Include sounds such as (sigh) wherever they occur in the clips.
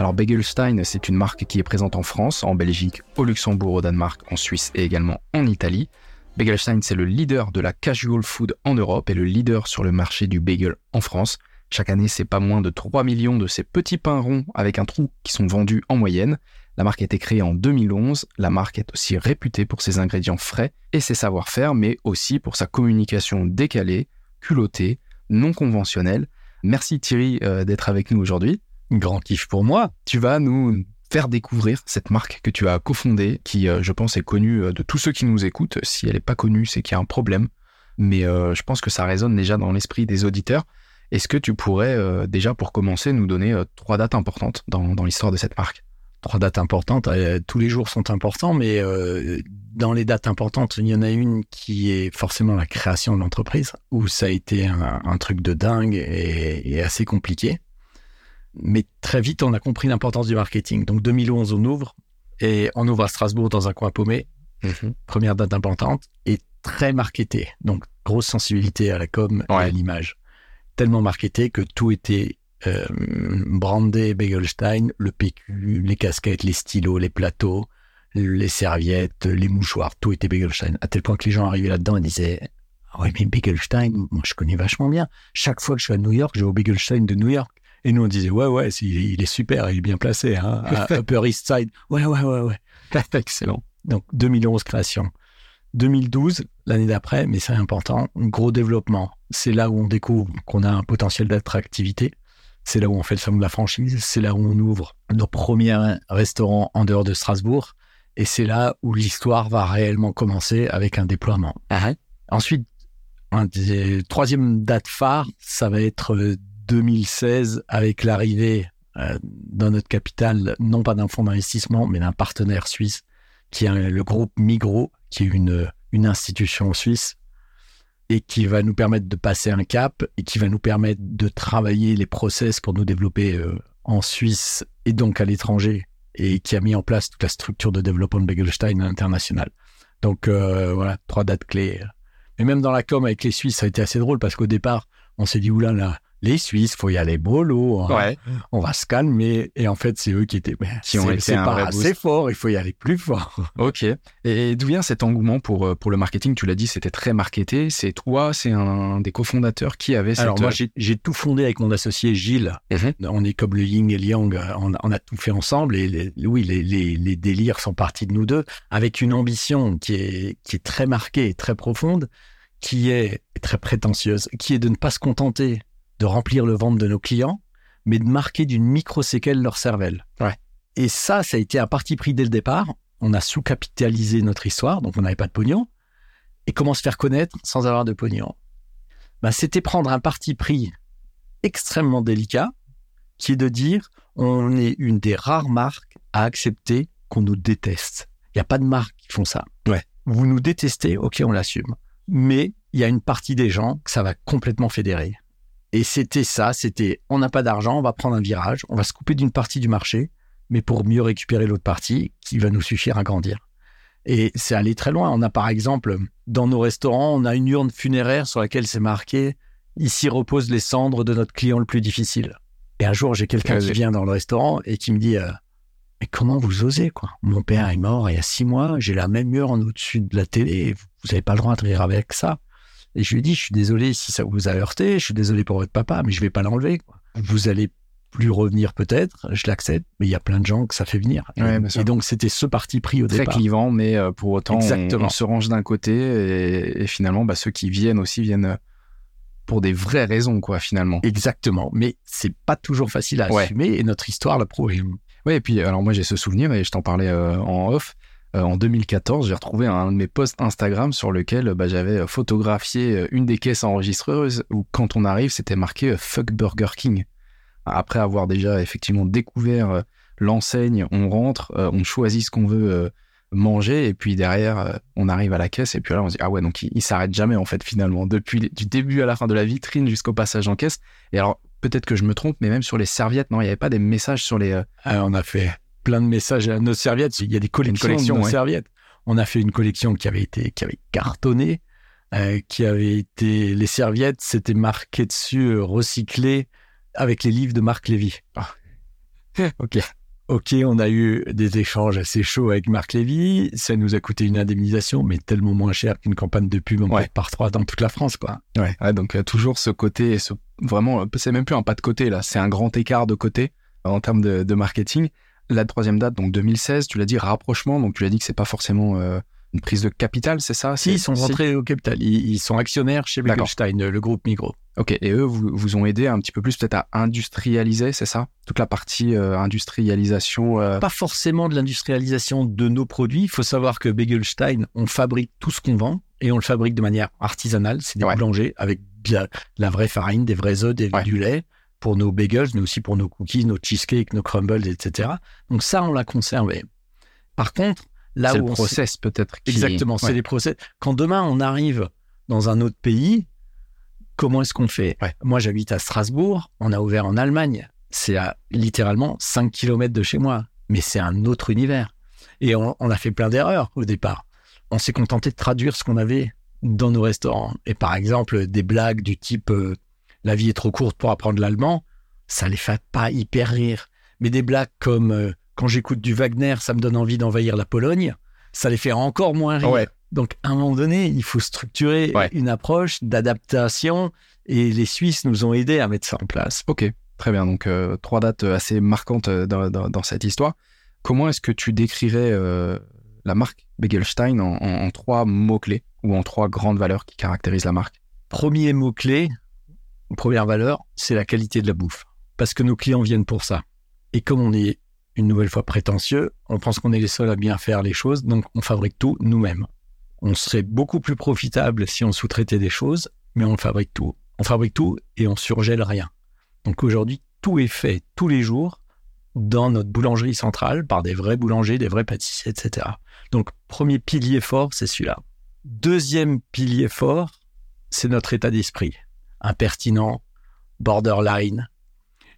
Alors Begelstein, c'est une marque qui est présente en France, en Belgique, au Luxembourg, au Danemark, en Suisse et également en Italie. Begelstein, c'est le leader de la casual food en Europe et le leader sur le marché du bagel en France. Chaque année, c'est pas moins de 3 millions de ces petits pains ronds avec un trou qui sont vendus en moyenne. La marque a été créée en 2011. La marque est aussi réputée pour ses ingrédients frais et ses savoir-faire, mais aussi pour sa communication décalée, culottée, non conventionnelle. Merci Thierry euh, d'être avec nous aujourd'hui. Grand kiff pour moi. Tu vas nous faire découvrir cette marque que tu as cofondée, qui euh, je pense est connue euh, de tous ceux qui nous écoutent. Si elle n'est pas connue, c'est qu'il y a un problème. Mais je pense que ça résonne déjà dans l'esprit des auditeurs. Est-ce que tu pourrais déjà pour commencer nous donner trois dates importantes dans l'histoire de cette marque? Trois dates importantes. Euh, tous les jours sont importants, mais euh, dans les dates importantes, il y en a une qui est forcément la création de l'entreprise, où ça a été un, truc de dingue et, assez compliqué. Mais très vite, on a compris l'importance du marketing. Donc 2011, on ouvre, et on ouvre à Strasbourg dans un coin paumé. Mhm. Première date importante, et très marketé. Donc grosse sensibilité à la com et à l'image. Tellement marketé que tout était euh, brandé Begelstein, le PQ, les casquettes, les stylos, les plateaux, les serviettes, les mouchoirs, tout était Begelstein. À tel point que les gens arrivaient là-dedans et disaient ah ouais, mais Begelstein, moi je connais vachement bien. Chaque fois que je suis à New York, je vais au Begelstein de New York. Et nous on disait ouais ouais, il est super, il est bien placé, hein, à (laughs) Upper East Side. Ouais ouais ouais ouais. (laughs) Excellent. Donc 2011 création. 2012, l'année d'après, mais c'est important, gros développement. C'est là où on découvre qu'on a un potentiel d'attractivité. C'est là où on fait le salon de la franchise. C'est là où on ouvre nos premiers restaurants en dehors de Strasbourg. Et c'est là où l'histoire va réellement commencer avec un déploiement. Ah Ensuite, un des troisième date phare, ça va être 2016 euh, avec l'arrivée euh, dans notre capitale, non pas d'un fonds d'investissement, mais d'un partenaire suisse qui est le groupe Migros, qui est une, une institution suisse et qui va nous permettre de passer un cap et qui va nous permettre de travailler les process pour nous développer euh, en Suisse et donc à l'étranger et qui a mis en place toute la structure de développement de Begelstein international. Donc euh, voilà, trois dates clés. Mais même dans la com avec les Suisses, ça a été assez drôle parce qu'au départ, on s'est dit, oula là, les Suisses, faut y aller bolo, hein. on va se calmer. Et en fait, c'est eux qui étaient, qui ont été pas assez fort, il faut y aller plus fort. (laughs) Ok. Et d'où vient cet engouement pour euh, pour le marketing? Tu l'as dit, c'était très marketé. C'est toi, c'est un des cofondateurs qui avait cette. Alors moi, j'ai tout fondé avec mon associé Gilles. Mhm. On est comme le yin et le yang, on, a tout fait ensemble. Et oui, les, les, les, délires sont partis de nous deux, avec une ambition qui est qui est très marquée, très profonde, qui est très prétentieuse, qui est de ne pas se contenter de remplir le ventre de nos clients, mais de marquer d'une micro-séquelle leur cervelle. Ouais. Et ça, ça a été un parti pris dès le départ. On a sous-capitalisé notre histoire, donc on n'avait pas de pognon. Et comment se faire connaître sans avoir de pognon? Ben, C'était prendre un parti pris extrêmement délicat, qui est de dire on est une des rares marques à accepter qu'on nous déteste. Il n'y a pas de marques qui font ça. Ouais. Vous nous détestez, ok, on l'assume. Mais il y a une partie des gens que ça va complètement fédérer. Et c'était ça, c'était on n'a pas d'argent, on va prendre un virage, on va se couper d'une partie du marché, mais pour mieux récupérer l'autre partie qui va nous suffire à grandir. Et c'est allé très loin. On a par exemple, dans nos restaurants, on a une urne funéraire sur laquelle c'est marqué Ici reposent les cendres de notre client le plus difficile. Et un jour, j'ai quelqu'un qui vient dans le restaurant et qui me dit euh, Mais comment vous osez quoi? Mon père est mort il y a six mois, j'ai la même urne au-dessus de la télé, vous n'avez pas le droit de rire avec ça. Et je lui ai dit, je suis désolé si ça vous a heurté, je suis désolé pour votre papa, mais je vais pas l'enlever. Vous allez plus revenir peut-être, je l'accepte, mais il y a plein de gens que ça fait venir. Et, donc c'était ce parti pris au Très départ. Très clivant, mais euh, pour autant on, se range d'un côté et, finalement bah, ceux qui viennent aussi viennent euh, pour des vraies raisons quoi finalement. Exactement, mais c'est pas toujours facile à assumer et notre histoire le prouve. Oui, et puis alors moi j'ai ce souvenir et je t'en parlais euh, en off. Euh, en 2014, j'ai retrouvé un de mes posts Instagram sur lequel bah, j'avais photographié euh, une des caisses enregistreuses où quand on arrive, c'était marqué euh, Fuck Burger King. Après avoir déjà effectivement découvert l'enseigne, on rentre, euh, on choisit ce qu'on veut euh, manger et puis derrière euh, on arrive à la caisse et puis là on se dit ah ouais donc il, il s'arrête jamais en fait finalement depuis du début à la fin de la vitrine jusqu'au passage en caisse. Et alors peut-être que je me trompe mais même sur les serviettes non il n'y avait pas des messages sur les Ah, on a fait plein de messages à nos serviettes. Il y a des collections collection, de nos ouais. serviettes. On a fait une collection qui avait été qui avait cartonné, euh, qui avait été les serviettes, c'était marqué dessus euh, recyclé avec les livres de Marc Lévy. (laughs) ok Ok, on a eu des échanges assez chauds avec Marc Lévy. Ça nous a coûté une indemnisation, mais tellement moins cher qu'une campagne de pub en Ouais. par trois dans toute la France, quoi. Ouais, ouais, donc euh, toujours ce côté, ce, vraiment, euh, c'est même plus un pas de côté là, c'est un grand écart de côté en termes de, de marketing. La troisième date, donc 2016, tu l'as dit, rapprochement, donc tu l'as dit que c'est pas forcément euh, une prise de capital, c'est ça? Si, ils sont rentrés au capital. Ils, ils sont actionnaires chez. Begelstein, le groupe Migros. Ok, et eux vous, vous ont aidé un petit peu plus peut-être à industrialiser, c'est ça? Toute la partie euh, industrialisation. euh, Pas forcément de l'industrialisation de nos produits. Il faut savoir que Begelstein, on fabrique tout ce qu'on vend et on le fabrique de manière artisanale. C'est des Ouais. boulangers avec bien la vraie farine, des vrais œufs, des, Ouais. du lait pour nos bagels, mais aussi pour nos cookies, nos cheesecakes, nos crumbles, etc. Donc ça, on l'a conservé. Par contre, là où le process peut-être. Exactement, c'est Ouais. les procès. Quand demain on arrive dans un autre pays, comment est-ce qu'on fait? Ouais. Moi, j'habite à Strasbourg, on a ouvert en Allemagne. C'est à littéralement 5 km de chez moi, mais c'est un autre univers. Et on, on a fait plein d'erreurs au départ. On s'est contenté de traduire ce qu'on avait dans nos restaurants. Et par exemple, des blagues du type euh, La vie est trop courte pour apprendre l'allemand, ça les fait pas hyper rire. Mais des blagues comme euh, Quand j'écoute du Wagner, ça me donne envie d'envahir la Pologne, ça les fait encore moins rire. Ouais. Donc, à un moment donné, il faut structurer Ouais. une approche d'adaptation et les Suisses nous ont aidés à mettre ça en place. Ok, très bien. Donc, euh, trois dates assez marquantes euh, dans, dans- dans cette histoire. Comment est-ce que tu décrirais euh, la marque Begelstein en, en- en trois mots-clés ou en trois grandes valeurs qui caractérisent la marque? Premier mot-clé, première valeur, c'est la qualité de la bouffe. Parce que nos clients viennent pour ça. Et comme on est une nouvelle fois prétentieux, on pense qu'on est les seuls à bien faire les choses, donc on fabrique tout nous-mêmes. On serait beaucoup plus profitable si on sous-traitait des choses, mais on fabrique tout. On fabrique tout et on surgèle rien. Donc aujourd'hui, tout est fait tous les jours dans notre boulangerie centrale par des vrais boulangers, des vrais pâtissiers, etc. Donc premier pilier fort, c'est celui-là. Deuxième pilier fort, c'est notre état d'esprit. Impertinent, borderline.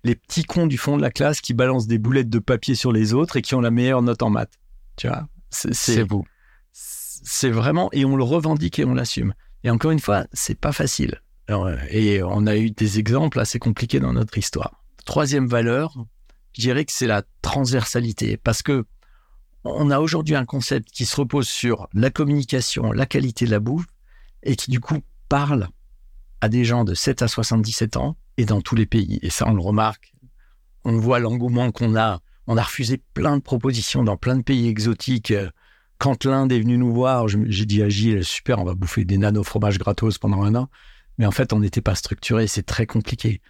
Les petits cons du fond de la classe qui balancent des boulettes de papier sur les autres et qui ont la meilleure note en maths. Tu vois, c'est, vous. c'est vraiment, et on le revendique et on l'assume. Et encore une fois, c'est pas facile. Alors, euh, et on a eu des exemples assez compliqués dans notre histoire. Troisième valeur, je dirais que c'est la transversalité, parce que on a aujourd'hui un concept qui se repose sur la communication, la qualité de la bouffe, et qui du coup parle à des gens de 7 à 77 ans et dans tous les pays. Et ça, on le remarque. On voit l'engouement qu'on a. On a refusé plein de propositions dans plein de pays exotiques. Quand l'Inde est venu nous voir, j'ai dit à Gilles, super, on va bouffer des nano-fromages gratos pendant un an. Mais en fait, on n'était pas structuré, c'est très compliqué.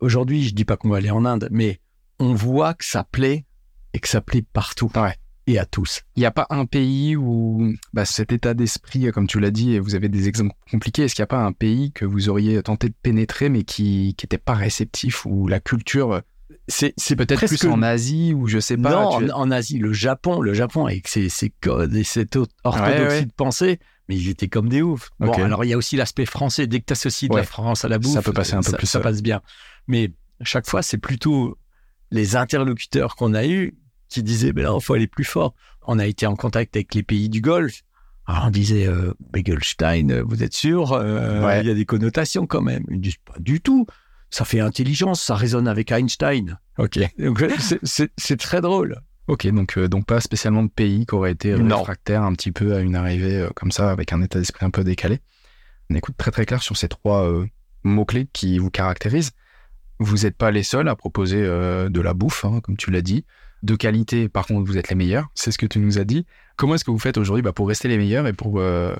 Aujourd'hui, je dis pas qu'on va aller en Inde, mais on voit que ça plaît et que ça plaît partout. Et à tous. Il n'y a pas un pays où bah, cet état d'esprit, euh, comme tu l'as dit, et vous avez des exemples compliqués, est-ce qu'il n'y a pas un pays que vous auriez tenté de pénétrer mais qui n'était pas réceptif ou la culture, euh, C'est, peut-être plus en Asie ou je sais pas non, tu- en, en Asie, le Japon, le Japon avec ses, ses codes et cette orthodoxie Ouais, ouais. de pensée, mais ils étaient comme des oufs. Bon, alors il y a aussi l'aspect français. Dès que tu associes de Ouais. la France à la bouffe, Ça peut passer un peu ça, plus ça passe bien. Mais chaque fois, c'est plutôt les interlocuteurs qu'on a eus qui disaient, ben non, faut aller plus fort. On a été en contact avec les pays du Golfe. Alors on disait, euh, Begelstein, euh, vous êtes sûr Euh, Il y a des connotations quand même. Ils disent, pas du tout. Ça fait intelligence, ça résonne avec Einstein. Ok. Donc, c'est- très drôle. Ok, donc, euh, donc pas spécialement de pays qui aurait été réfractaire un petit peu à une arrivée euh, comme ça, avec un état d'esprit un peu décalé. On écoute très très clair sur ces trois euh, mots-clés qui vous caractérisent. Vous n'êtes pas les seuls à proposer euh, de la bouffe, hein, comme tu l'as dit. De qualité, par contre, vous êtes les meilleurs. C'est ce que tu nous as dit. Comment est-ce que vous faites aujourd'hui bah, pour rester les meilleurs et pour euh,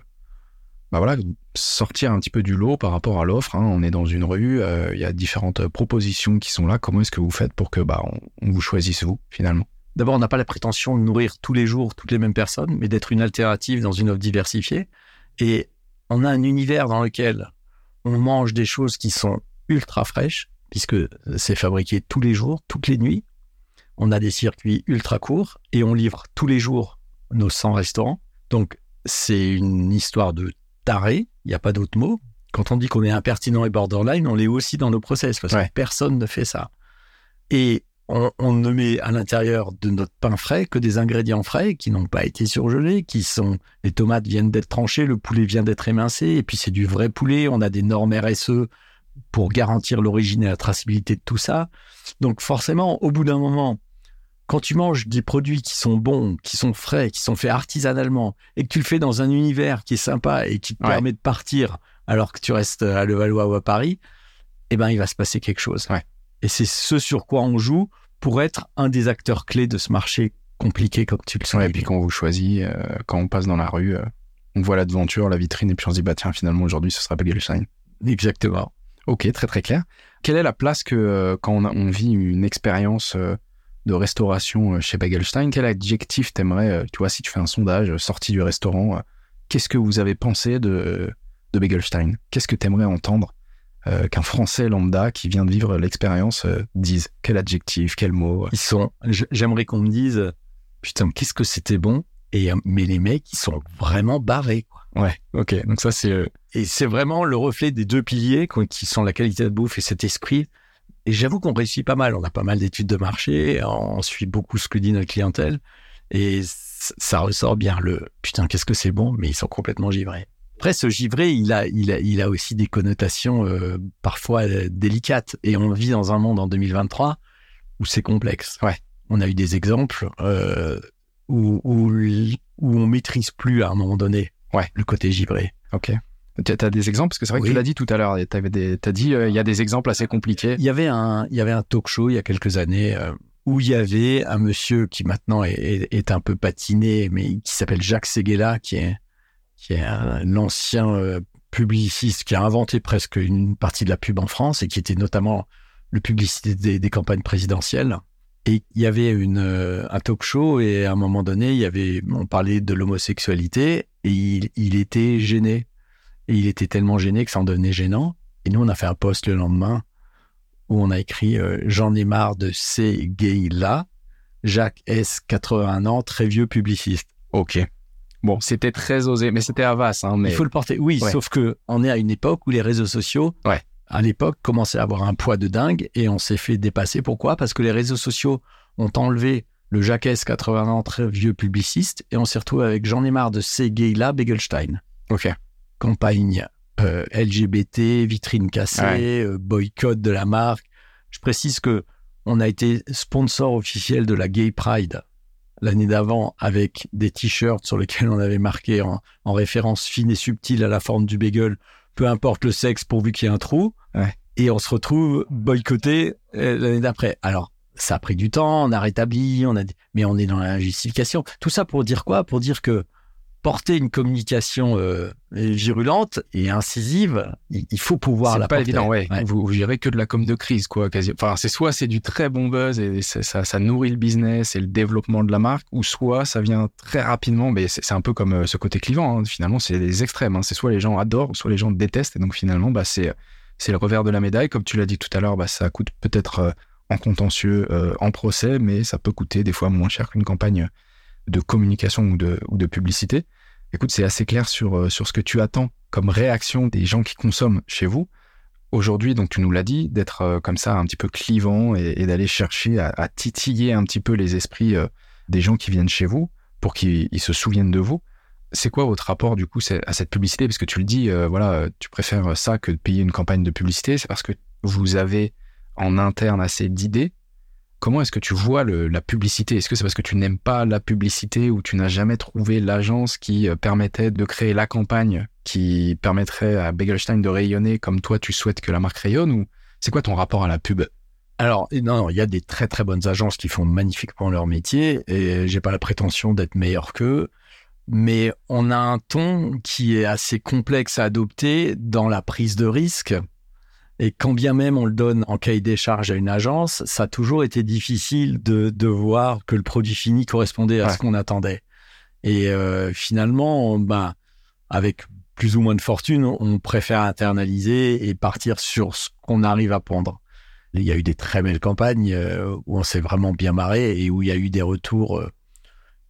bah voilà, sortir un petit peu du lot par rapport à l'offre hein? On est dans une rue, euh, il y a différentes propositions qui sont là. Comment est-ce que vous faites pour que bah, on, on vous choisisse vous, finalement? D'abord, on n'a pas la prétention de nourrir tous les jours toutes les mêmes personnes, mais d'être une alternative dans une offre diversifiée. Et on a un univers dans lequel on mange des choses qui sont ultra fraîches, puisque c'est fabriqué tous les jours, toutes les nuits. On a des circuits ultra courts et on livre tous les jours nos 100 restaurants. Donc, c'est une histoire de taré, il n'y a pas d'autre mot. Quand on dit qu'on est impertinent et borderline, on l'est aussi dans nos process parce que personne ne fait ça. Et on, ne met à l'intérieur de notre pain frais que des ingrédients frais qui n'ont pas été surgelés, qui sont les tomates viennent d'être tranchées, le poulet vient d'être émincé, et puis c'est du vrai poulet. On a des normes RSE pour garantir l'origine et la traçabilité de tout ça. Donc forcément, au bout d'un moment, quand tu manges des produits qui sont bons, qui sont frais, qui sont faits artisanalement, et que tu le fais dans un univers qui est sympa et qui te permet de partir alors que tu restes à Levallois ou à Paris, eh ben il va se passer quelque chose. Et c'est ce sur quoi on joue pour être un des acteurs clés de ce marché compliqué comme tu le sais. et puis quand on vous choisit, euh, quand on passe dans la rue, euh, on voit l'aventure, la vitrine, et puis on se dit, bah tiens, finalement, aujourd'hui, ce sera Begelstein. Exactement. Ok, très très clair. Quelle est la place que euh, quand on, vit une expérience de restauration chez Begelstein, quel adjectif t'aimerais, tu vois, si tu fais un sondage sorti du restaurant, qu'est-ce que vous avez pensé de, de Begelstein Qu'est-ce que t'aimerais entendre euh, qu'un Français lambda qui vient de vivre l'expérience euh, dise? Quel adjectif, quel mot. Ils sont. J'aimerais qu'on me dise putain qu'est-ce que c'était bon? Et mais les mecs ils sont vraiment barrés. Quoi. Ouais. Ok. Donc ça c'est. Euh, et c'est vraiment le reflet des deux piliers qui sont la qualité de bouffe et cet esprit. Et j'avoue qu'on réussit pas mal. On a pas mal d'études de marché. On suit beaucoup ce que dit notre clientèle. Et ça ressort bien le putain qu'est-ce que c'est bon. Mais ils sont complètement givrés. Après, ce givré, il a, il a, il a aussi des connotations euh, parfois euh, délicates. Et on vit dans un monde en 2023 où c'est complexe. Ouais. On a eu des exemples euh, où, où, où on maîtrise plus à un moment donné ouais. le côté givré. Ok. Tu as des exemples? Parce que c'est vrai que tu l'as dit tout à l'heure. Tu as dit il y a des exemples assez compliqués. Il y avait un, il y avait un talk show il y a quelques années où il y avait un monsieur qui maintenant est, est, est un peu patiné, mais qui s'appelle Jacques Seguela, qui est qui est un ancien euh, publiciste qui a inventé presque une partie de la pub en France et qui était notamment le publicité des, campagnes présidentielles. Et il y avait une, euh, un talk show et à un moment donné, il y avait, on parlait de l'homosexualité et il, il, était gêné. Et il était tellement gêné que ça en devenait gênant. Et nous, on a fait un post le lendemain où on a écrit euh, J'en ai marre de ces gays-là. Jacques S, 81 ans, très vieux publiciste. Ok. Bon, c'était très osé, mais c'était Avas. Hein, mais... Il faut le porter, oui, sauf que on est à une époque où les réseaux sociaux, ouais. à l'époque, commençaient à avoir un poids de dingue et on s'est fait dépasser. Pourquoi? Parce que les réseaux sociaux ont enlevé le Jacques 80 ans, très vieux publiciste, et on s'est retrouvé avec J'en ai marre de ces gays-là, Begelstein. Ok. Campagne euh, LGBT, vitrine cassée, euh, boycott de la marque. Je précise que on a été sponsor officiel de la Gay Pride l'année d'avant avec des t-shirts sur lesquels on avait marqué en, référence fine et subtile à la forme du bagel, peu importe le sexe pourvu qu'il y ait un trou. Et on se retrouve boycotté euh, l'année d'après. Alors, ça a pris du temps, on a rétabli, on a, mais on est dans la justification. Tout ça pour dire quoi? Pour dire que porter une communication euh, virulente et incisive, il, faut pouvoir la pas évident, ouais. Vous, vous, gérez que de la com de crise, quoi. Quasi. Enfin, c'est soit c'est du très bon buzz et ça, ça, nourrit le business et le développement de la marque, ou soit ça vient très rapidement. Mais c'est un peu comme euh, ce côté clivant. Hein. Finalement, c'est des extrêmes. Hein. C'est soit les gens adorent, soit les gens détestent. Et donc finalement, bah, c'est c'est le revers de la médaille. Comme tu l'as dit tout à l'heure, bah, ça coûte peut-être euh, en contentieux, en procès, mais ça peut coûter des fois moins cher qu'une campagne de communication ou de, ou de publicité. Écoute, c'est assez clair sur, euh, sur ce que tu attends comme réaction des gens qui consomment chez vous. Aujourd'hui, donc tu nous l'as dit, d'être euh, comme ça un petit peu clivant et, d'aller chercher à, titiller un petit peu les esprits euh, des gens qui viennent chez vous pour qu'ils se souviennent de vous. C'est quoi votre rapport du coup à cette publicité? Parce que tu le dis, voilà, tu préfères ça que de payer une campagne de publicité. C'est parce que vous avez en interne assez d'idées Comment est-ce que tu vois la publicité? Est-ce que c'est parce que tu n'aimes pas la publicité ou tu n'as jamais trouvé l'agence qui euh, permettait de créer la campagne qui permettrait à Begelstein de rayonner comme toi tu souhaites que la marque rayonne ou c'est quoi ton rapport à la pub? Alors non, il y a des très très bonnes agences qui font magnifiquement leur métier et j'ai pas la prétention d'être meilleur qu'eux, mais on a un ton qui est assez complexe à adopter dans la prise de risque et quand bien même on le donne en cahier des charges à une agence, ça a toujours été difficile de, de voir que le produit fini correspondait à ce qu'on attendait. Et euh, finalement, bah, avec plus ou moins de fortune, on préfère internaliser et partir sur ce qu'on arrive à pondre. Il y a eu des très belles campagnes euh, où on s'est vraiment bien marré et où il y a eu des retours euh,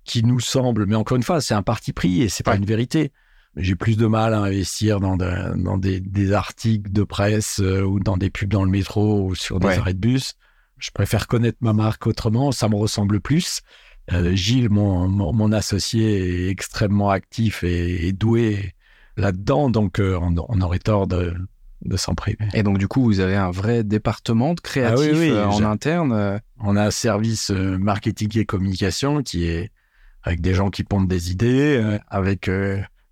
qui nous semblent, mais encore une fois, c'est un parti pris et c'est pas une vérité. J'ai plus de mal à investir dans, dans des, des, articles de presse euh, ou dans des pubs dans le métro ou sur des arrêts de bus. Je préfère connaître ma marque autrement, ça me ressemble plus. Gilles, mon, mon, associé, est extrêmement actif et, doué là-dedans, donc on, on, aurait tort de, de s'en priver. Et donc, du coup, vous avez un vrai département de créatif ah euh, en interne euh. On a un service euh, marketing et communication qui est avec des gens qui pondent des idées, avec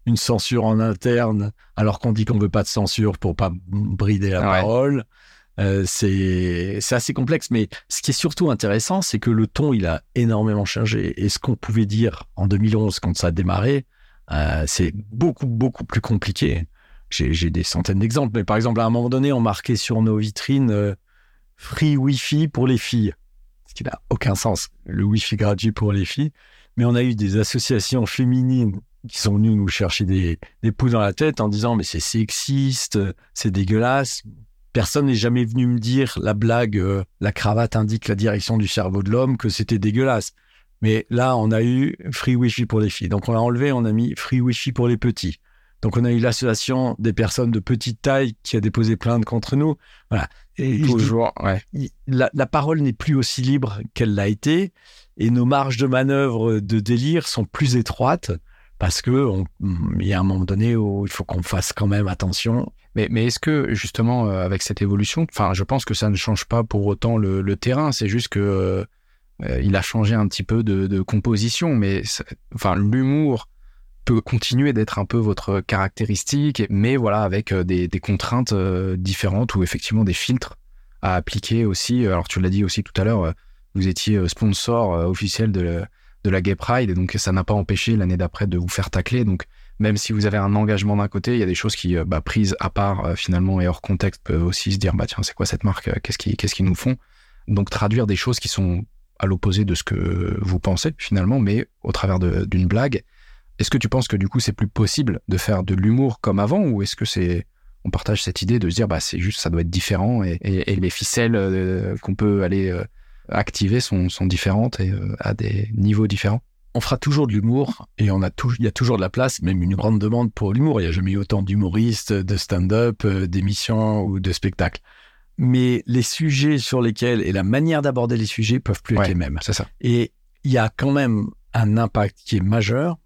une censure en interne, alors qu'on dit qu'on veut pas de censure pour pas brider la parole. c'est assez complexe, mais ce qui est surtout intéressant, c'est que le ton, il a énormément changé. Et ce qu'on pouvait dire en 2011, quand ça a démarré, c'est beaucoup, beaucoup plus compliqué j'ai des centaines d'exemples, mais par exemple, à un moment donné, on marquait sur nos vitrines euh, free Wi-Fi pour les filles, ce qui n'a aucun sens, le Wi-Fi gratuit pour les filles. Mais on a eu des associations féminines qui sont venues nous chercher des, des pouls dans la tête en disant mais c'est sexiste, c'est dégueulasse. Personne n'est jamais venu me dire la blague, euh, la cravate indique la direction du cerveau de l'homme, que c'était dégueulasse. Mais là, on a eu free Wi-Fi pour les filles. Donc on l'a enlevé, on a mis free Wi-Fi pour les petits. Donc on a eu l'association des personnes de petite taille qui a déposé plainte contre nous. Voilà. Et Toujours, la, parole n'est plus aussi libre qu'elle l'a été, et nos marges de manœuvre de délire sont plus étroites parce que il y a un moment donné où il faut qu'on fasse quand même attention. Mais, est-ce que justement euh, avec cette évolution, enfin, je pense que ça ne change pas pour autant le, terrain. C'est juste que euh, euh, il a changé un petit peu de, composition, mais enfin l'humour peut continuer d'être un peu votre caractéristique, mais voilà, avec des, contraintes différentes ou effectivement des filtres à appliquer aussi. Alors, tu l'as dit aussi tout à l'heure, vous étiez sponsor officiel de, de la Gay Pride, et donc ça n'a pas empêché l'année d'après de vous faire tacler. Donc, même si vous avez un engagement d'un côté, il y a des choses qui, bah, prises à part finalement et hors contexte, peuvent aussi se dire, bah tiens, c'est quoi cette marque Qu'est-ce qu'ils qu'est-ce qu'ils nous font? Donc, traduire des choses qui sont à l'opposé de ce que vous pensez finalement, mais au travers d'une blague est-ce que tu penses que du coup c'est plus possible de faire de l'humour comme avant ou est-ce que c'est on partage cette idée de se dire bah c'est juste ça doit être différent et, les ficelles euh, qu'on peut aller euh, activer sont, différentes et euh, à des niveaux différents on fera toujours de l'humour et on a il y a toujours de la place, même une grande demande pour l'humour. Il n'y a jamais eu autant d'humoristes, de stand-up, d'émissions ou de spectacles. Mais les sujets sur lesquels et la manière d'aborder les sujets peuvent plus être les mêmes. C'est ça. Et il y a quand même un impact qui est majeur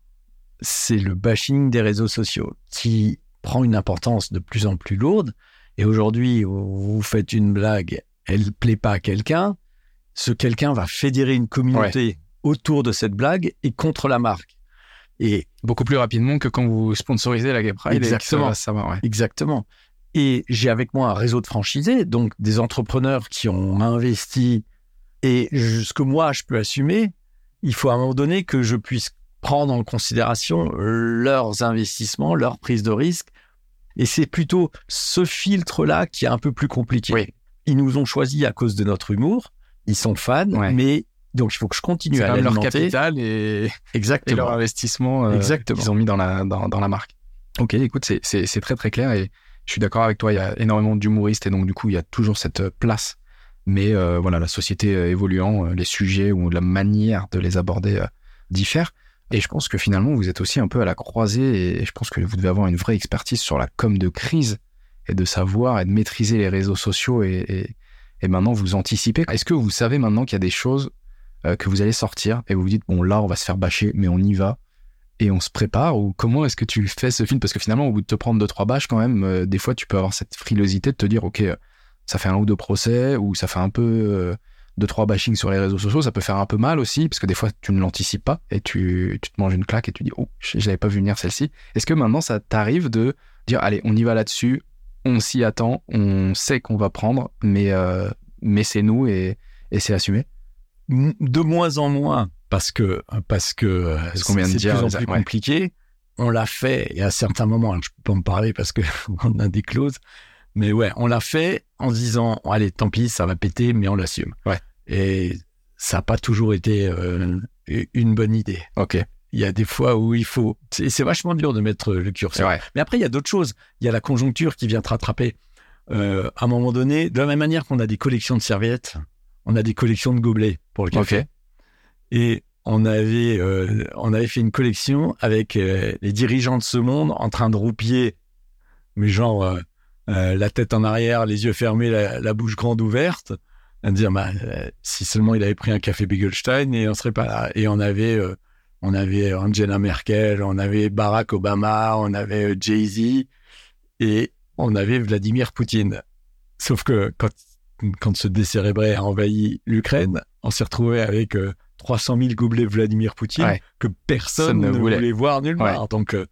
c'est le bashing des réseaux sociaux qui prend une importance de plus en plus lourde. Et aujourd'hui, vous faites une blague, elle plaît pas à quelqu'un, ce quelqu'un va fédérer une communauté autour de cette blague et contre la marque. Et beaucoup plus rapidement que quand vous sponsorisez la Gay Pride. Exactement. ça va, Exactement. Et j'ai avec moi un réseau de franchisés, donc des entrepreneurs qui ont investi. Et ce que moi, je peux assumer, il faut à un moment donné que je puisse prendre en considération leurs investissements, leur prise de risque. Et c'est plutôt ce filtre-là qui est un peu plus compliqué. Ils nous ont choisis à cause de notre humour. Ils sont fans, mais donc il faut que je continue à leur capital et, Exactement. leur investissement euh, qu'ils ont mis dans la, dans, dans la marque. Ok, écoute, c'est très très clair et je suis d'accord avec toi. Il y a énormément d'humoristes et donc du coup il y a toujours cette place. Mais euh, voilà, la société évoluant, euh, les sujets ou la manière de les aborder diffèrent. Et je pense que finalement, vous êtes aussi un peu à la croisée et je pense que vous devez avoir une vraie expertise sur la com de crise et de savoir et de maîtriser les réseaux sociaux et, et, maintenant vous anticipez. Est-ce que vous savez maintenant qu'il y a des choses euh, que vous allez sortir et vous vous dites, bon là, on va se faire bâcher, mais on y va et on se prépare ou comment est-ce que tu fais ce film? Parce que finalement, au bout de te prendre deux, trois bâches quand même, euh, des fois, tu peux avoir cette frilosité de te dire, ok, ça fait un ou deux procès ou ça fait un peu... Euh, deux, trois bashing sur les réseaux sociaux, ça peut faire un peu mal aussi, parce que des fois, tu ne l'anticipes pas et tu, tu, te manges une claque et tu dis, oh, je n'avais pas vu venir celle-ci. Est-ce que maintenant, ça t'arrive de dire, allez, on y va là-dessus, on s'y attend, on sait qu'on va prendre, mais, euh, mais c'est nous et, et c'est assumé De moins en moins, parce que parce que euh, c'est de, plus en plus compliqué. On l'a fait et à certains moments, je peux pas en parler parce que (laughs) on a des clauses, mais ouais, on l'a fait en se disant, allez, tant pis, ça va péter, mais on l'assume. Ouais. Et ça n'a pas toujours été euh, une bonne idée. Ok. Il y a des fois où il faut. C'est vachement dur de mettre le curseur. Mais après, il y a d'autres choses. Il y a la conjoncture qui vient te rattraper. euh, à un moment donné, de la même manière qu'on a des collections de serviettes, on a des collections de gobelets pour le café. Et on avait, euh, on avait fait une collection avec euh, les dirigeants de ce monde en train de roupier, mais genre la tête en arrière, les yeux fermés, la, la bouche grande ouverte, à dire bah, si seulement il avait pris un café Begelstein et on serait pas là. Et on avait, on avait Angela Merkel, on avait Barack Obama, on avait euh, Jay-Z et on avait Vladimir Poutine. Sauf que quand, quand ce décérébré a envahi l'Ukraine, on s'est retrouvé avec euh, 300 000 gobelets Vladimir Poutine Ouais. que personne ne ne voulait. voulait. voir nulle Ouais. part. Donc euh,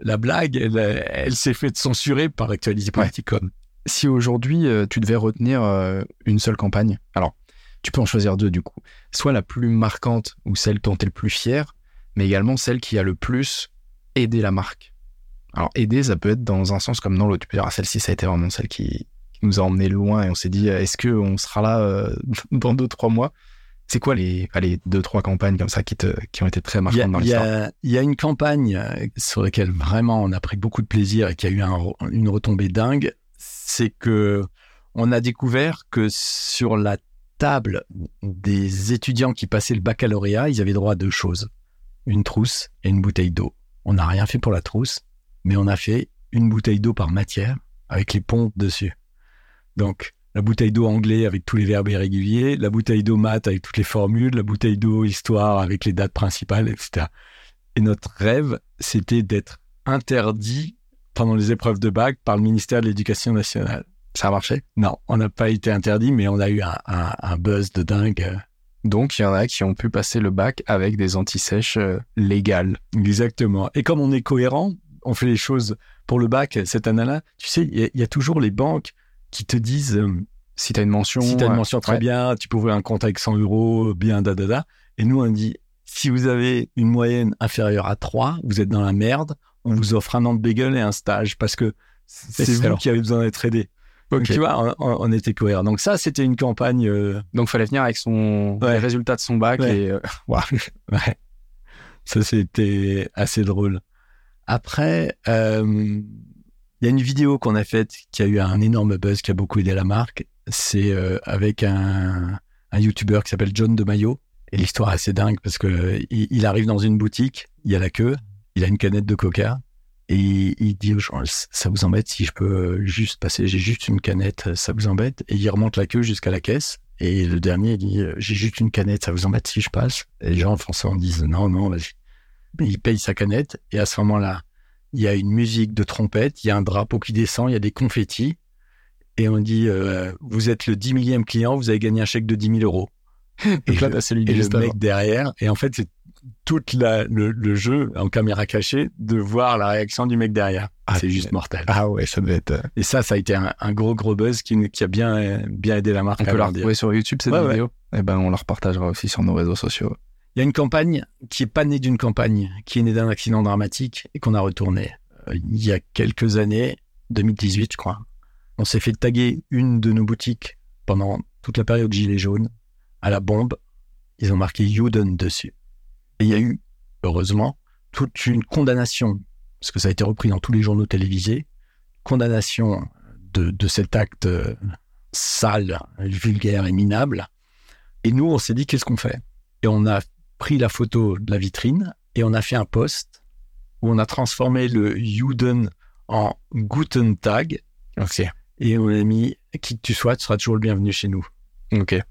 la blague, elle, elle s'est fait censurer par Actualité Politicum. Si aujourd'hui euh, tu devais retenir euh, une seule campagne, alors tu peux en choisir deux du coup, soit la plus marquante ou celle dont tu es le plus fier, mais également celle qui a le plus aidé la marque. Alors aider, ça peut être dans un sens comme dans l'autre. Tu peux dire, ah, celle-ci, ça a été vraiment celle qui, nous a emmené loin et on s'est dit, est-ce qu'on sera là euh, (laughs) dans deux, trois mois? C'est quoi les, allez, deux, trois campagnes comme ça qui, te, qui ont été très a, marquantes dans l'histoire? il y a une campagne euh, sur laquelle vraiment on a pris beaucoup de plaisir et qui a eu un- une retombée dingue. C'est que on a découvert que sur la table des étudiants qui passaient le baccalauréat, ils avaient droit à deux choses une trousse et une bouteille d'eau. On n'a rien fait pour la trousse, mais on a fait une bouteille d'eau par matière avec les pompes dessus. Donc, la bouteille d'eau anglais avec tous les verbes irréguliers, la bouteille d'eau maths avec toutes les formules, la bouteille d'eau histoire avec les dates principales, etc. Et notre rêve, c'était d'être interdit pendant les épreuves de bac par le ministère de l'Éducation nationale. Ça a marché? Non, on n'a pas été interdit, mais on a eu un, un- un buzz de dingue. Donc il y en a qui ont pu passer le bac avec des antisèches euh, légales. Exactement. Et comme on est cohérent, on fait les choses pour le bac cette année-là. Tu sais, il y, a- il y a toujours les banques qui te disent euh, Si tu as une mention... si tu as une euh, mention très ouais. bien, tu peux ouvrir un compte avec 100 euros, bien, da, da, da. Et nous, on dit, si vous avez une moyenne inférieure à 3, vous êtes dans la merde, on vous offre un an de bagel et un stage parce que c'est vous qui avez besoin d'être aidé. Donc, tu vois, on, était cohérent. Donc ça, c'était une campagne... euh, Donc fallait venir avec son Ouais. les résultats de son bac Ouais. et euh, (laughs) waouh. Ouais. Ça, c'était assez drôle. Après, euh, il y a une vidéo qu'on a faite qui a eu un énorme buzz, qui a beaucoup aidé la marque. C'est euh, avec un, un YouTuber qui s'appelle John de Mayo. Et l'histoire est assez dingue parce que il, il arrive dans une boutique, il y a la queue, il a une canette de coca. Et il, dit aux gens, ça vous embête si je peux juste passer, j'ai juste une canette, ça vous embête? Et il remonte la queue jusqu'à la caisse. Et le dernier, il dit, euh, j'ai juste une canette, ça vous embête si je passe? Et les gens forcément disent, non, non, vas-y. Mais il paye sa canette. Et à ce moment-là, il y a une musique de trompette, il y a un drapeau qui descend, il y a des confettis. Et on dit, euh, vous êtes le 10 millième client, vous avez gagné un chèque de 10 000 euros. Donc là, le- celui Et le mec derrière. Et en fait, c'est tout le, le jeu en caméra cachée de voir la réaction du mec derrière. Ah, c'est juste mortel. Ah ouais, ça devait être. euh, Et ça, ça a été un, un gros, gros buzz qui, qui a bien, bien aidé la marque On à peut la retrouver sur YouTube cette Ouais, ouais. vidéo? Et ben on la repartagera aussi sur nos réseaux sociaux. Il y a une campagne qui est pas née d'une campagne, qui est née d'un accident dramatique et qu'on a retourné. Euh, il y a quelques années, 2018, je crois. On s'est fait taguer une de nos boutiques pendant toute la période Gilets jaunes à la bombe. Ils ont marqué Youden dessus. Et il y a eu, heureusement, toute une condamnation, parce que ça a été repris dans tous les journaux télévisés, condamnation de, de cet acte euh, sale, vulgaire et minable. Et nous, on s'est dit, qu'est-ce qu'on fait? Et on a pris la photo de la vitrine et on a fait un post où on a transformé le Juden en Guten Tag et on a mis qui que tu sois, tu seras toujours le bienvenu chez nous.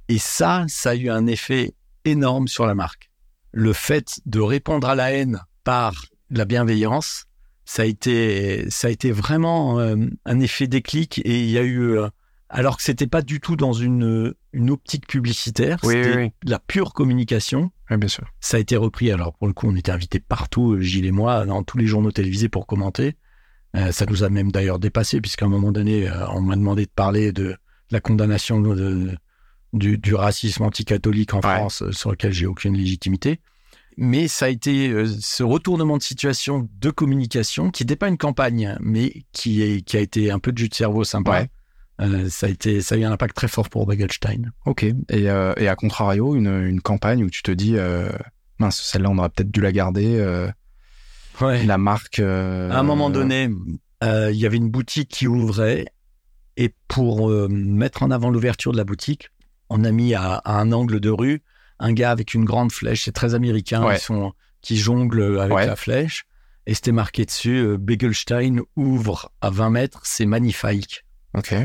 Et ça, ça a eu un effet énorme sur la marque. Le fait de répondre à la haine par la bienveillance, ça a été, ça a été vraiment euh, un effet déclic et il y a eu, euh, alors que c'était pas du tout dans une, une optique publicitaire, Oui, c'était oui. de la pure communication. Bien sûr. Ça a été repris. Alors, pour le coup, on était invités partout, euh, Gilles et moi, dans tous les journaux télévisés pour commenter. Euh, ça nous a même d'ailleurs dépassé, puisqu'à un moment donné, on m'a demandé de parler de la condamnation de- du, du racisme anticatholique en Ouais. France, euh, sur lequel j'ai aucune légitimité. Mais ça a été euh, ce retournement de situation de communication qui n'était pas une campagne, mais qui, est, qui a été un peu de jus de cerveau sympa. Ouais. Euh, ça, a été, ça a eu un impact très fort pour Bagelstein. Ok. Et, et à contrario, une, une campagne où tu te dis, mince, celle-là, on aurait peut-être dû la garder. la marque. À un moment donné, il y avait une boutique qui ouvrait Et pour euh, mettre en avant l'ouverture de la boutique, on a mis à, un angle de rue un gars avec une grande flèche. C'est très américain. Ils sont, qui jongle avec la flèche. Et c'était marqué dessus euh, Begelstein ouvre à 20 mètres, c'est magnifique. Ok.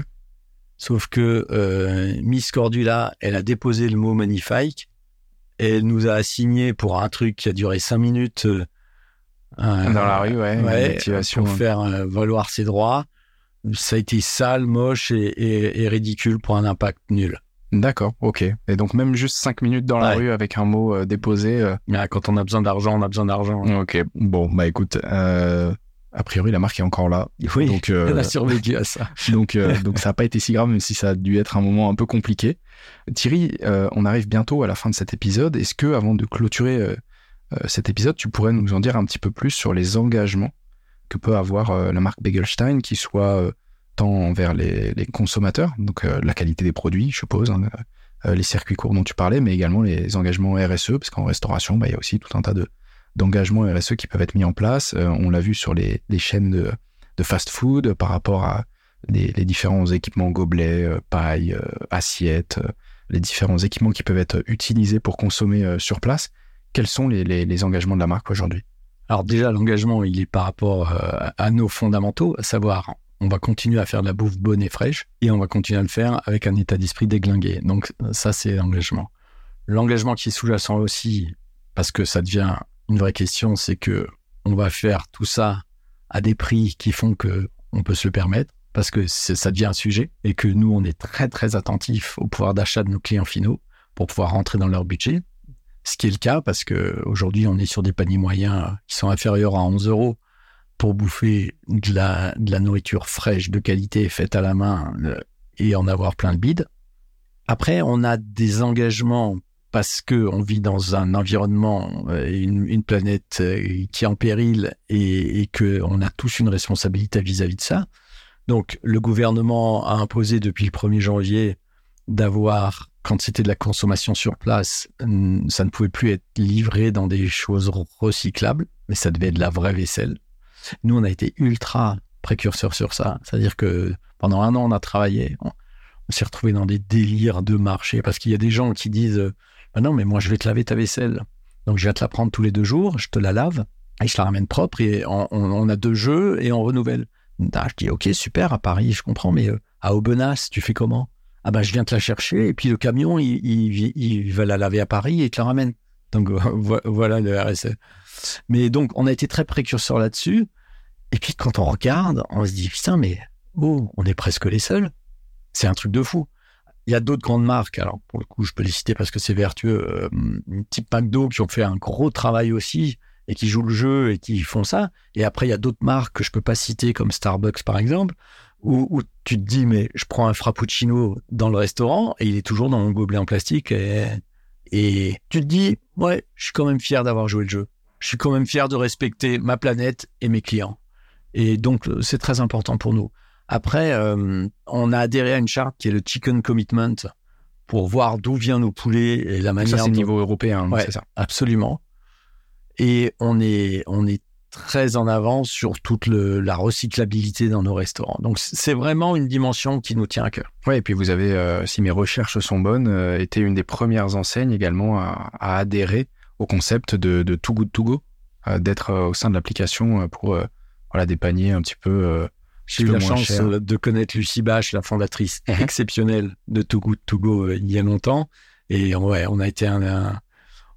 Sauf que euh, Miss Cordula, elle a déposé le mot magnifique et elle nous a assigné pour un truc qui a duré 5 minutes. Dans la rue, ouais. pour faire valoir ses droits ça a été sale, moche et, ridicule pour un impact nul. D'accord, ok. Et donc même juste 5 minutes dans la rue avec un mot euh, déposé. Euh, quand on a besoin d'argent, on a besoin d'argent. Ok, bon, bah écoute, euh, a priori la marque est encore là. Oui, donc, elle a survécu à ça. (laughs) donc, donc ça n'a pas été si grave, même si ça a dû être un moment un peu compliqué. Thierry, on arrive bientôt à la fin de cet épisode. Est-ce que, avant de clôturer cet épisode, tu pourrais nous en dire un petit peu plus sur les engagements que peut avoir euh, la marque Begelstein, qui soit euh, tant envers les, consommateurs, donc euh, la qualité des produits, je suppose, hein, les circuits courts dont tu parlais, mais également les engagements RSE, parce qu'en restauration, bah, il y a aussi tout un tas de d'engagements RSE qui peuvent être mis en place. on l'a vu sur les, chaînes de, fast-food par rapport à les, différents équipements gobelets, pailles, assiettes, les différents équipements qui peuvent être utilisés pour consommer sur place. Quels sont les engagements de la marque aujourd'hui? Alors déjà, l'engagement, il est par rapport euh, à nos fondamentaux, à savoir, on va continuer à faire de la bouffe bonne et fraîche, et on va continuer à le faire avec un état d'esprit déglingué. Donc ça, c'est l'engagement. L'engagement qui est sous-jacent aussi, parce que ça devient une vraie question, c'est que on va faire tout ça à des prix qui font que on peut se le permettre, parce que ça devient un sujet, et que nous, on est très très attentifs au pouvoir d'achat de nos clients finaux pour pouvoir rentrer dans leur budget ce qui est le cas parce que aujourd'hui on est sur des paniers moyens qui sont inférieurs à 11 euros pour bouffer de la, de la nourriture fraîche, de qualité, faite à la main euh, et en avoir plein le bide. Après, on a des engagements parce que on vit dans un environnement, euh, une, une planète euh, qui est en péril et, et que on a tous une responsabilité vis-à-vis -vis de ça. Donc, le gouvernement a imposé depuis le 1er janvier d'avoir quand c'était de la consommation sur place, ça ne pouvait plus être livré dans des choses recyclables, mais ça devait être de la vraie vaisselle. Nous, on a été ultra précurseurs sur ça. C'est-à-dire que pendant un an, on a travaillé. On, s'est retrouvé dans des délires de marché parce qu'il y a des gens qui disent bah Non, mais moi, je vais te laver ta vaisselle. Donc, je vais te la prendre tous les deux jours, je te la lave et je la ramène propre et on, a deux jeux et on renouvelle. Ah, je dis Ok, super, à Paris, je comprends, mais euh, à Aubenas, tu fais comment? Ah ben je viens te la chercher et puis le camion il, il, va la laver à Paris et te la ramène. Donc (laughs) voilà le RSE. Mais donc on a été très précurseurs là-dessus. Et puis quand on regarde, on se dit putain mais oh on est presque les seuls. C'est un truc de fou. Il y a d'autres grandes marques, alors pour le coup je peux les citer parce que c'est vertueux, euh, type McDo qui ont fait un gros travail aussi et qui jouent le jeu et qui font ça. Et après il y a d'autres marques que je peux pas citer comme Starbucks par exemple où, tu te dis, mais je prends un frappuccino dans le restaurant et il est toujours dans mon gobelet en plastique. Et, et tu te dis, ouais, je suis quand même fier d'avoir joué le jeu. Je suis quand même fier de respecter ma planète et mes clients. Et donc, c'est très important pour nous. Après, euh, on a adhéré à une charte qui est le Chicken Commitment pour voir d'où viennent nos poulets et la manière. Ça, c'est niveau européen, c'est ça. Absolument. Et on est, on est très en avance sur toute la recyclabilité dans nos restaurants. Donc c'est vraiment une dimension qui nous tient à cœur. Oui, et puis vous avez, euh, si mes recherches sont bonnes, euh, été une des premières enseignes également à, adhérer au concept de, de Too Good To Go, euh, d'être au sein de l'application pour voilà, des paniers un petit peu... J'ai eu la chance de connaître Lucie Bache, la fondatrice mhm. exceptionnelle de Too Good To Go il y a longtemps. Et ouais, on a été un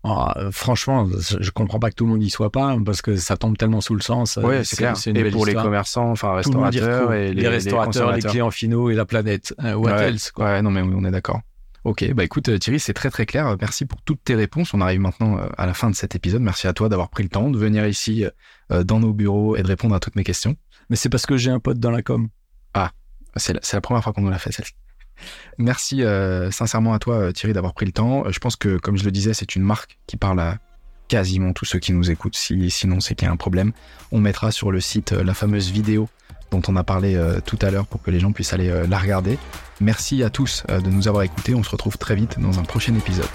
euh, franchement, je comprends pas que tout le monde y soit pas parce que ça tombe tellement sous le sens. Euh, oui, c'est clair. et pour les commerçants, enfin restaurateurs et les, restaurateurs, les, clients finaux et la planète. Euh, what ouais, else quoi. Ouais, non mais on est d'accord. Ok, bah écoute Thierry, c'est très très clair. Merci pour toutes tes réponses. On arrive maintenant à la fin de cet épisode. Merci à toi d'avoir pris le temps de venir ici dans nos bureaux et de répondre à toutes mes questions. Mais c'est parce que j'ai un pote dans la com. Ah, c'est la, la, première fois qu'on nous l'a fait celle-ci. Merci euh, sincèrement à toi euh, Thierry d'avoir pris le temps. Euh, je pense que comme je le disais, c'est une marque qui parle à quasiment tous ceux qui nous écoutent. Si, sinon, c'est qu'il y a un problème. On mettra sur le site la fameuse vidéo dont on a parlé euh, tout à l'heure pour que les gens puissent aller euh, la regarder. Merci à tous euh, de nous avoir écoutés. On se retrouve très vite dans un prochain épisode.